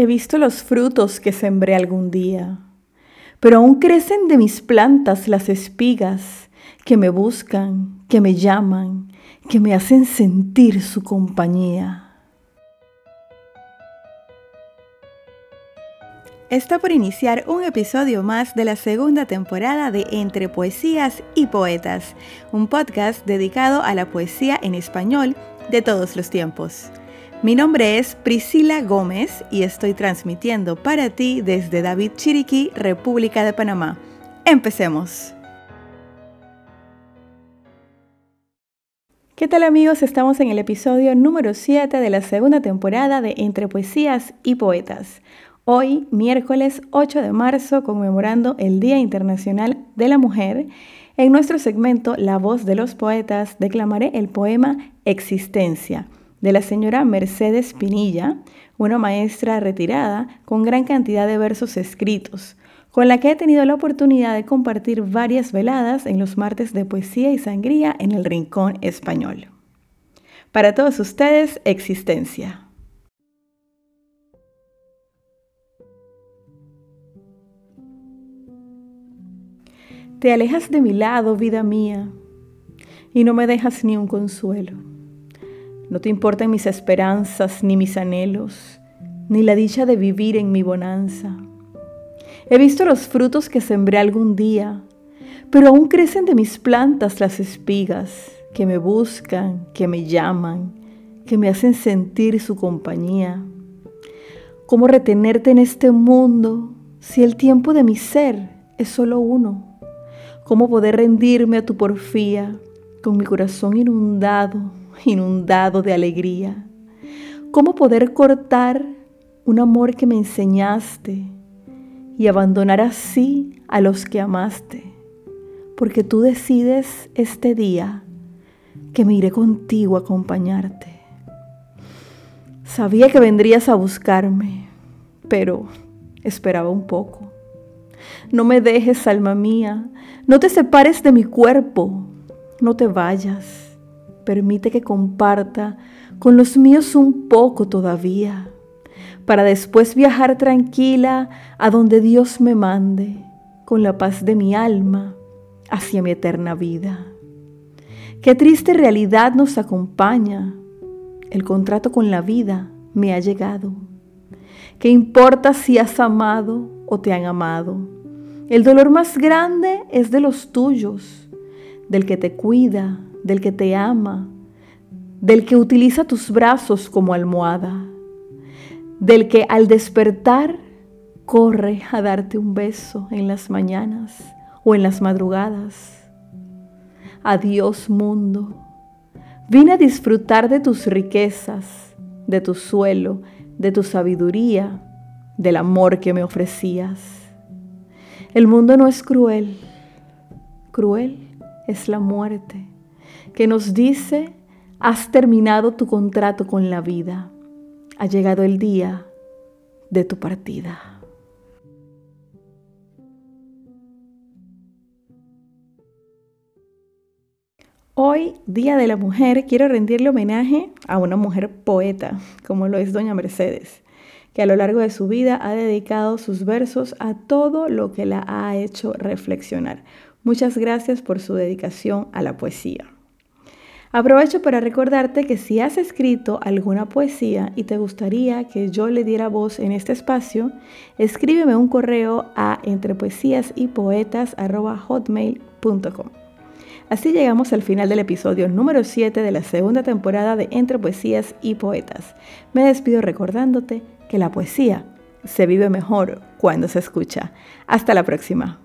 He visto los frutos que sembré algún día, pero aún crecen de mis plantas las espigas que me buscan, que me llaman, que me hacen sentir su compañía. Está por iniciar un episodio más de la segunda temporada de Entre Poesías y Poetas, un podcast dedicado a la poesía en español de todos los tiempos. Mi nombre es Priscila Gómez y estoy transmitiendo para ti desde David Chiriquí, República de Panamá. Empecemos. ¿Qué tal amigos? Estamos en el episodio número 7 de la segunda temporada de Entre Poesías y Poetas. Hoy, miércoles 8 de marzo, conmemorando el Día Internacional de la Mujer, en nuestro segmento La voz de los poetas declamaré el poema Existencia de la señora Mercedes Pinilla, una maestra retirada con gran cantidad de versos escritos, con la que he tenido la oportunidad de compartir varias veladas en los martes de poesía y sangría en el Rincón Español. Para todos ustedes, existencia. Te alejas de mi lado, vida mía, y no me dejas ni un consuelo no te importan mis esperanzas ni mis anhelos, ni la dicha de vivir en mi bonanza. He visto los frutos que sembré algún día, pero aún crecen de mis plantas las espigas que me buscan, que me llaman, que me hacen sentir su compañía. ¿Cómo retenerte en este mundo si el tiempo de mi ser es solo uno? ¿Cómo poder rendirme a tu porfía con mi corazón inundado inundado de alegría. ¿Cómo poder cortar un amor que me enseñaste y abandonar así a los que amaste? Porque tú decides este día que me iré contigo a acompañarte. Sabía que vendrías a buscarme, pero esperaba un poco. No me dejes, alma mía, no te separes de mi cuerpo, no te vayas permite que comparta con los míos un poco todavía, para después viajar tranquila a donde Dios me mande, con la paz de mi alma, hacia mi eterna vida. Qué triste realidad nos acompaña. El contrato con la vida me ha llegado. ¿Qué importa si has amado o te han amado? El dolor más grande es de los tuyos, del que te cuida, del que te ama, del que utiliza tus brazos como almohada, del que al despertar corre a darte un beso en las mañanas o en las madrugadas. Adiós mundo, vine a disfrutar de tus riquezas, de tu suelo, de tu sabiduría, del amor que me ofrecías. El mundo no es cruel, cruel es la muerte que nos dice, has terminado tu contrato con la vida, ha llegado el día de tu partida. Hoy, Día de la Mujer, quiero rendirle homenaje a una mujer poeta, como lo es Doña Mercedes, que a lo largo de su vida ha dedicado sus versos a todo lo que la ha hecho reflexionar. Muchas gracias por su dedicación a la poesía. Aprovecho para recordarte que si has escrito alguna poesía y te gustaría que yo le diera voz en este espacio, escríbeme un correo a entrepoesíasypoetas.hotmail.com. Así llegamos al final del episodio número 7 de la segunda temporada de Entre Poesías y Poetas. Me despido recordándote que la poesía se vive mejor cuando se escucha. Hasta la próxima.